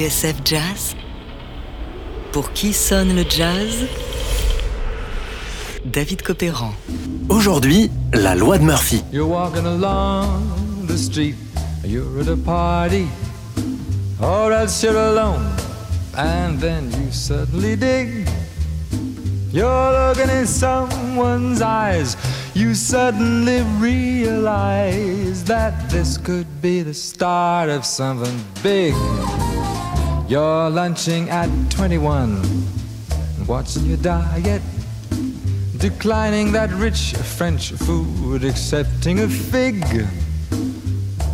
TSF Jazz Pour qui sonne le jazz? David Copéran. Aujourd'hui, la loi de Murphy. You're walking along the street, you're at a party, or else you're alone, and then you suddenly dig. You're looking in someone's eyes, you suddenly realize that this could be the start of something big. You're lunching at 21, watching your diet, declining that rich French food, accepting a fig.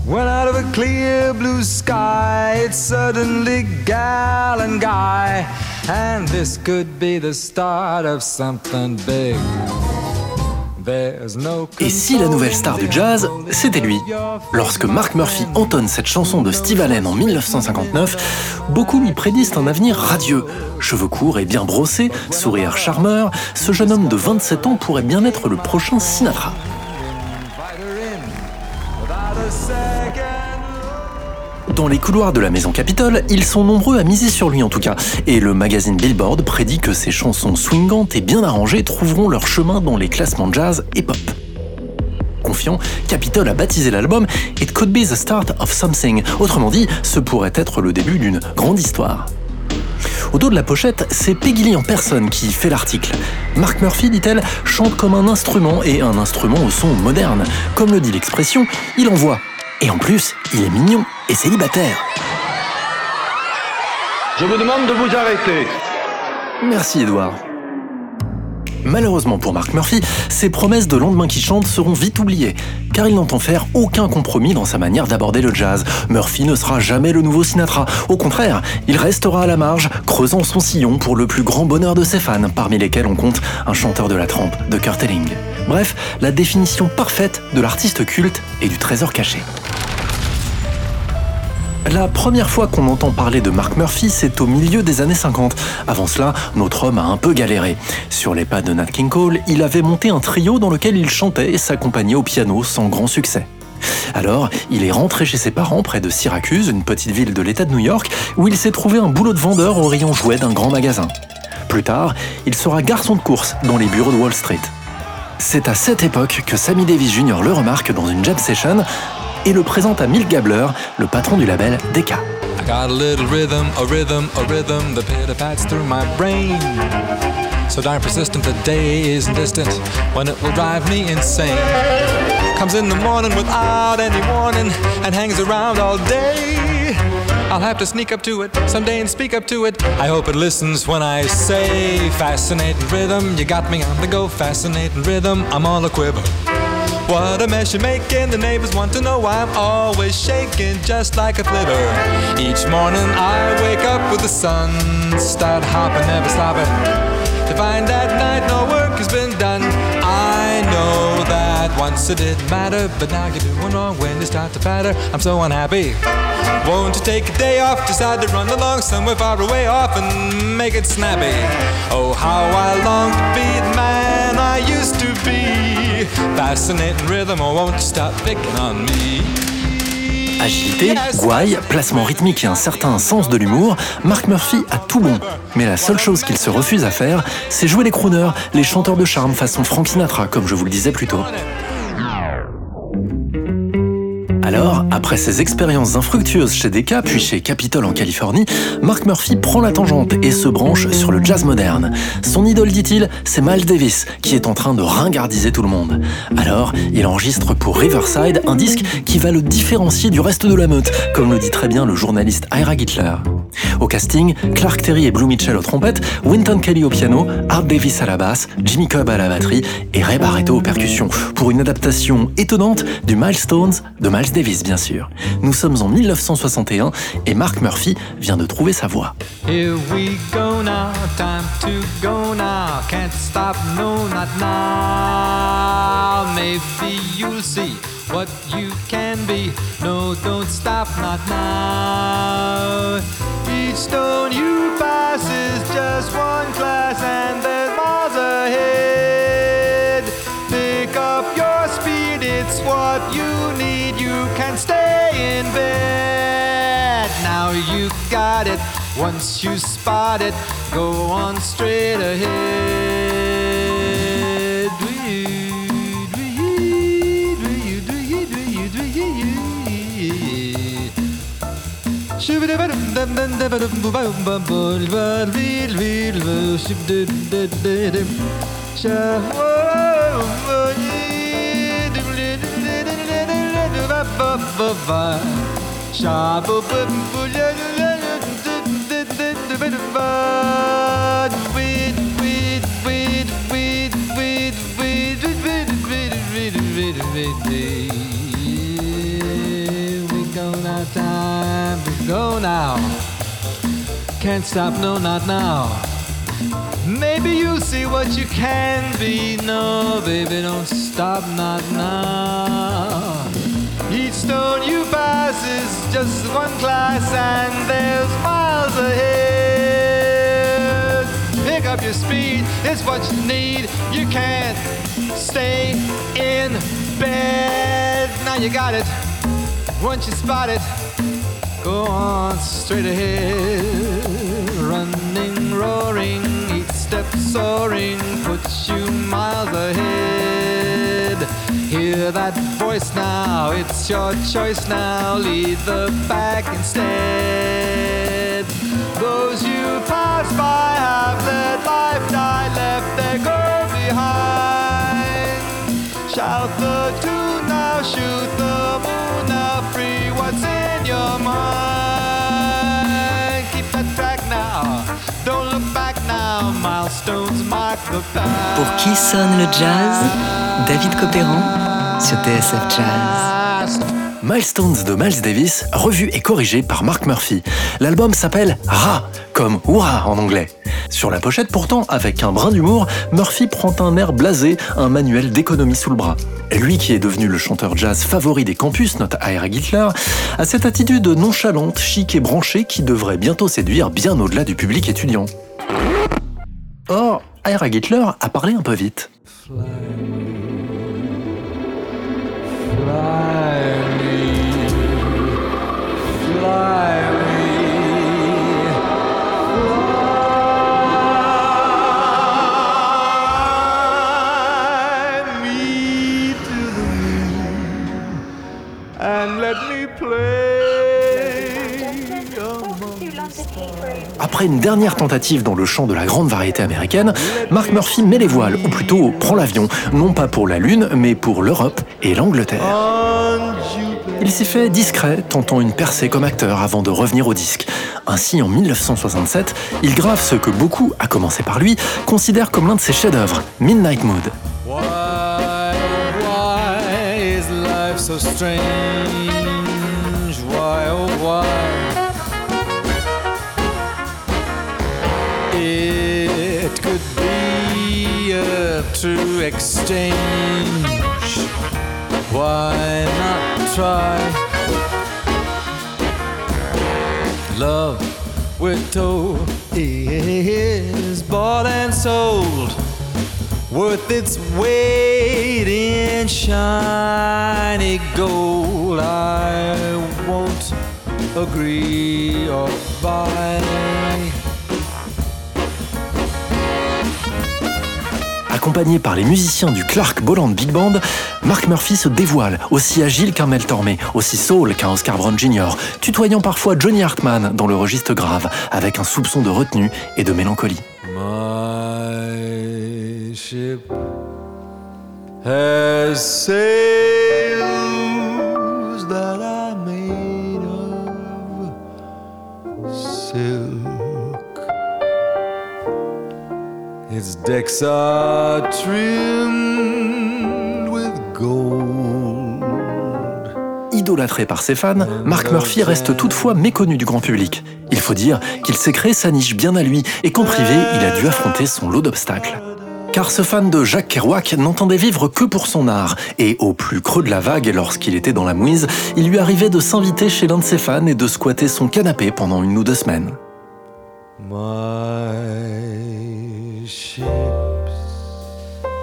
When out of a clear blue sky, it's suddenly gal and guy, and this could be the start of something big. Et si la nouvelle star du jazz, c'était lui Lorsque Mark Murphy entonne cette chanson de Steve Allen en 1959, beaucoup lui prédisent un avenir radieux. Cheveux courts et bien brossés, sourire charmeur, ce jeune homme de 27 ans pourrait bien être le prochain Sinatra. Dans les couloirs de la maison Capitole, ils sont nombreux à miser sur lui en tout cas, et le magazine Billboard prédit que ses chansons swingantes et bien arrangées trouveront leur chemin dans les classements jazz et pop. Confiant, Capitol a baptisé l'album It Could Be the Start of Something, autrement dit, ce pourrait être le début d'une grande histoire. Au dos de la pochette, c'est Peggy Lee en personne qui fait l'article. Mark Murphy, dit-elle, chante comme un instrument et un instrument au son moderne. Comme le dit l'expression, il envoie. Et en plus, il est mignon et célibataire. Je vous demande de vous arrêter. Merci Edouard. Malheureusement pour Mark Murphy, ses promesses de lendemain qui chante seront vite oubliées, car il n'entend faire aucun compromis dans sa manière d'aborder le jazz. Murphy ne sera jamais le nouveau Sinatra. Au contraire, il restera à la marge, creusant son sillon pour le plus grand bonheur de ses fans, parmi lesquels on compte un chanteur de la trempe de Kurt Elling. Bref, la définition parfaite de l'artiste culte et du trésor caché. La première fois qu'on entend parler de Mark Murphy, c'est au milieu des années 50. Avant cela, notre homme a un peu galéré. Sur les pas de Nat King Cole, il avait monté un trio dans lequel il chantait et s'accompagnait au piano sans grand succès. Alors, il est rentré chez ses parents près de Syracuse, une petite ville de l'État de New York, où il s'est trouvé un boulot de vendeur au rayon jouet d'un grand magasin. Plus tard, il sera garçon de course dans les bureaux de Wall Street. C'est à cette époque que Sammy Davis Jr. le remarque dans une jam session et le présente à Milt Gabler, le patron du label Decca. Got a little rhythm, a rhythm, a rhythm that pitter-pats through my brain. So darn persistent, the day isn't distant when it will drive me insane. Comes in the morning without any warning and hangs around all day. I'll have to sneak up to it someday and speak up to it. I hope it listens when I say, Fascinating rhythm, you got me on the go. Fascinating rhythm, I'm all a quiver. What a mess you're making, the neighbors want to know why I'm always shaking just like a flivver. Each morning I wake up with the sun, start hopping, never stopping. To find that night no work has been done. Once it didn't matter, but now you're doing wrong when you start to patter. I'm so unhappy. Won't you take a day off, decide to run along somewhere far away off and make it snappy? Oh, how I long to be the man I used to be. Fascinating rhythm, oh, won't you stop picking on me? Agilité, gouaille, placement rythmique et un certain sens de l'humour, Mark Murphy a tout bon. Mais la seule chose qu'il se refuse à faire, c'est jouer les crooners, les chanteurs de charme façon Frank Sinatra, comme je vous le disais plus tôt. Alors, après ses expériences infructueuses chez Decca puis chez Capitol en Californie, Mark Murphy prend la tangente et se branche sur le jazz moderne. Son idole, dit-il, c'est Miles Davis, qui est en train de ringardiser tout le monde. Alors, il enregistre pour Riverside un disque qui va le différencier du reste de la meute, comme le dit très bien le journaliste Ira Gittler. Au casting, Clark Terry et Blue Mitchell aux trompettes, Winton Kelly au piano, Art Davis à la basse, Jimmy Cobb à la batterie et Ray Barretto aux percussions, pour une adaptation étonnante du Milestones de Miles Davis, bien sûr. Nous sommes en 1961 et Mark Murphy vient de trouver sa voix. What you can be. No, don't stop, not now. Each stone you pass is just one class, and there's miles ahead. Pick up your speed, it's what you need. You can stay in bed. Now you got it. Once you spot it, go on straight ahead. Şübide verim ben ben de verim bu ben ben bul ver vil vil ve şübide de derim Şahvam yedim ledim ledim ledim ledim va va va va Şabı bım bu ledim ledim ledim ledim ledim va Can't stop, no, not now. Maybe you'll see what you can be. No, baby, don't stop, not now. Each stone you pass is just one class, and there's miles ahead. Pick up your speed, it's what you need. You can't stay in bed. Now you got it. Once you spot it, go on straight ahead. Roaring, each step soaring puts you miles ahead. Hear that voice now, it's your choice now. Lead the pack instead. Those you pass by have let life die, left their girl behind. Shout the tune now, shoot the moon now, Pour qui sonne le jazz David Copéran sur TSF Jazz. Milestones de Miles Davis, revu et corrigé par Mark Murphy. L'album s'appelle Ra, comme Hurrah en anglais. Sur la pochette pourtant, avec un brin d'humour, Murphy prend un air blasé, un manuel d'économie sous le bras. Lui qui est devenu le chanteur jazz favori des campus, note Ira Hitler, a cette attitude nonchalante, chic et branchée qui devrait bientôt séduire bien au-delà du public étudiant. Or, Ira Hitler a parlé un peu vite. Après une dernière tentative dans le champ de la grande variété américaine, Mark Murphy met les voiles, ou plutôt prend l'avion, non pas pour la Lune, mais pour l'Europe et l'Angleterre. Il s'y fait discret, tentant une percée comme acteur avant de revenir au disque. Ainsi, en 1967, il grave ce que beaucoup, à commencer par lui, considèrent comme l'un de ses chefs-d'œuvre, Midnight Mood. True exchange. Why not try? Love, we're told, is bought and sold worth its weight in shiny gold. I won't agree or buy. Accompagné par les musiciens du Clark Bolland Big Band, Mark Murphy se dévoile, aussi agile qu'un Mel Tormé, aussi soul qu'un Oscar Brown Jr., tutoyant parfois Johnny Hartman dans le registre grave, avec un soupçon de retenue et de mélancolie. Its decks are trimmed with gold. Idolâtré par ses fans, Mark Murphy reste toutefois méconnu du grand public. Il faut dire qu'il s'est créé sa niche bien à lui et qu'en privé, il a dû affronter son lot d'obstacles. Car ce fan de Jacques Kerouac n'entendait vivre que pour son art, et au plus creux de la vague, lorsqu'il était dans la mouise, il lui arrivait de s'inviter chez l'un de ses fans et de squatter son canapé pendant une ou deux semaines. My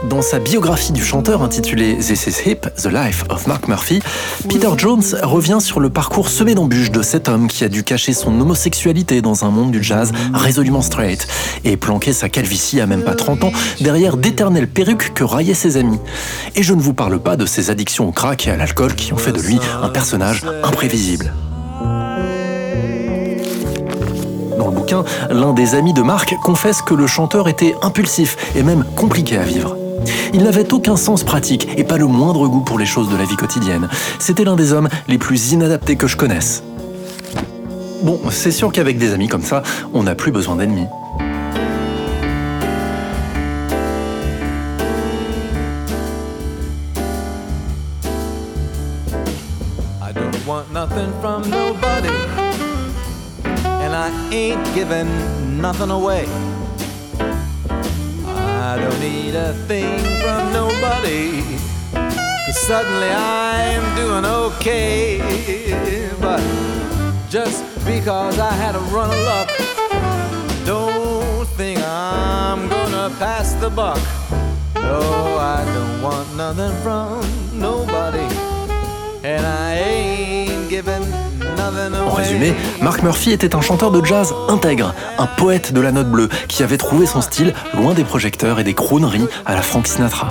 Dans sa biographie du chanteur intitulée This is Hip, The Life of Mark Murphy, Peter Jones revient sur le parcours semé d'embûches de cet homme qui a dû cacher son homosexualité dans un monde du jazz résolument straight et planquer sa calvitie à même pas 30 ans derrière d'éternelles perruques que raillaient ses amis. Et je ne vous parle pas de ses addictions au crack et à l'alcool qui ont fait de lui un personnage imprévisible. Dans le bouquin, l'un des amis de Mark confesse que le chanteur était impulsif et même compliqué à vivre. Il n'avait aucun sens pratique et pas le moindre goût pour les choses de la vie quotidienne. C'était l'un des hommes les plus inadaptés que je connaisse. Bon, c'est sûr qu'avec des amis comme ça, on n'a plus besoin d'ennemis. I ain't giving nothing away. I don't need a thing from nobody, cause suddenly I'm doing okay. But just because I had a run of luck, don't think I'm gonna pass the buck. No, I don't want nothing from nobody. And I En résumé, Mark Murphy était un chanteur de jazz intègre, un poète de la note bleue qui avait trouvé son style loin des projecteurs et des crooneries à la Frank Sinatra.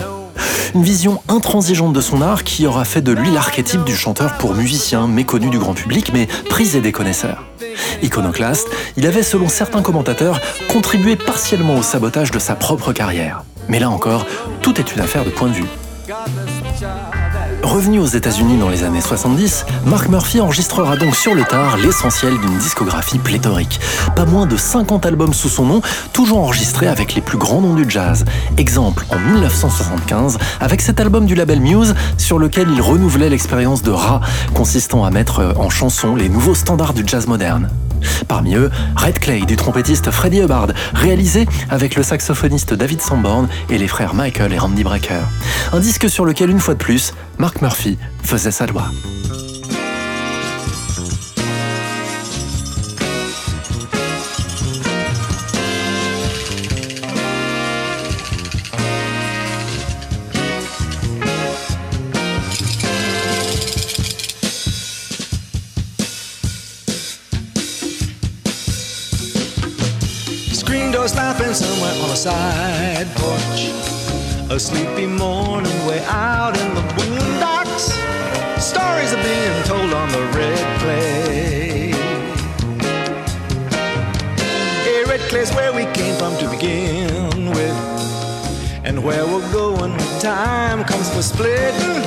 Une vision intransigeante de son art qui aura fait de lui l'archétype du chanteur pour musicien méconnu du grand public mais prisé des connaisseurs. Iconoclaste, il avait selon certains commentateurs contribué partiellement au sabotage de sa propre carrière. Mais là encore, tout est une affaire de point de vue. Revenu aux États-Unis dans les années 70, Mark Murphy enregistrera donc sur le tard l'essentiel d'une discographie pléthorique. Pas moins de 50 albums sous son nom, toujours enregistrés avec les plus grands noms du jazz. Exemple en 1975 avec cet album du label Muse sur lequel il renouvelait l'expérience de Ra, consistant à mettre en chanson les nouveaux standards du jazz moderne. Parmi eux, Red Clay du trompettiste Freddie Hubbard, réalisé avec le saxophoniste David Sanborn et les frères Michael et Randy Brecker. Un disque sur lequel, une fois de plus, Mark Murphy faisait sa loi. Slapping somewhere on a side porch. A sleepy morning way out in the boondocks. Stories are being told on the red clay. A red clay's where we came from to begin with. And where we're going when time comes for splitting.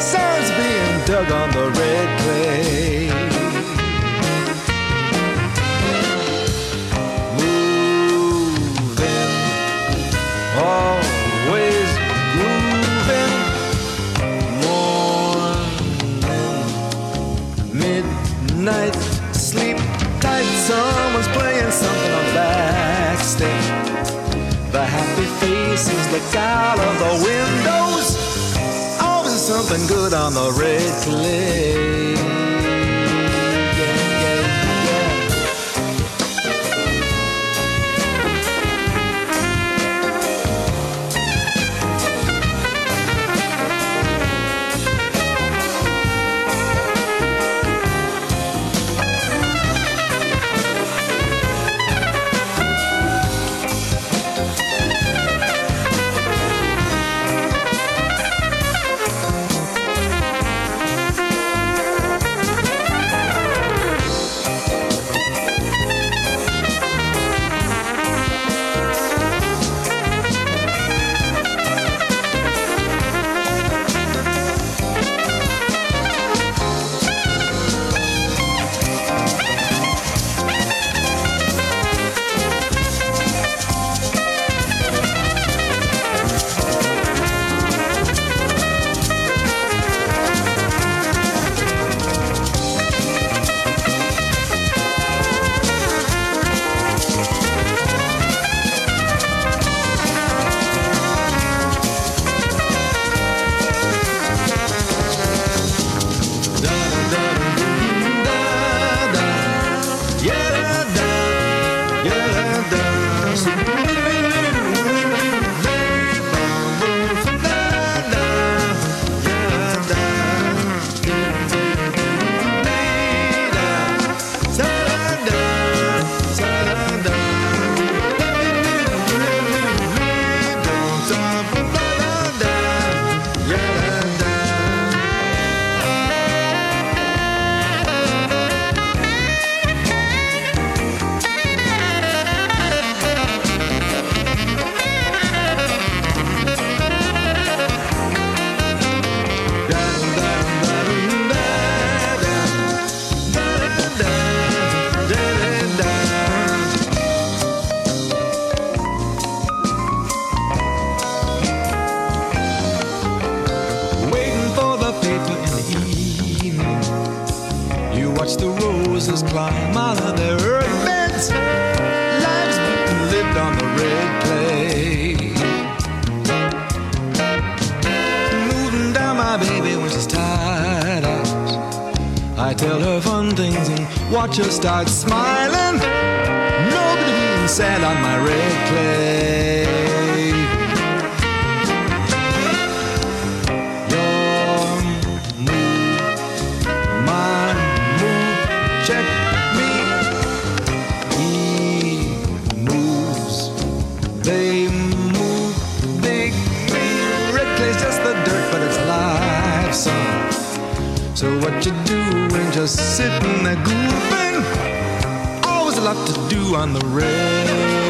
Sun's being dug on the red clay. Something on the back step. The happy faces look out of the windows. Always something good on the red clay. Things and watch her start smiling. Nobody being sad on my red clay. So what you doing? Just sitting there goofing. Always a lot to do on the red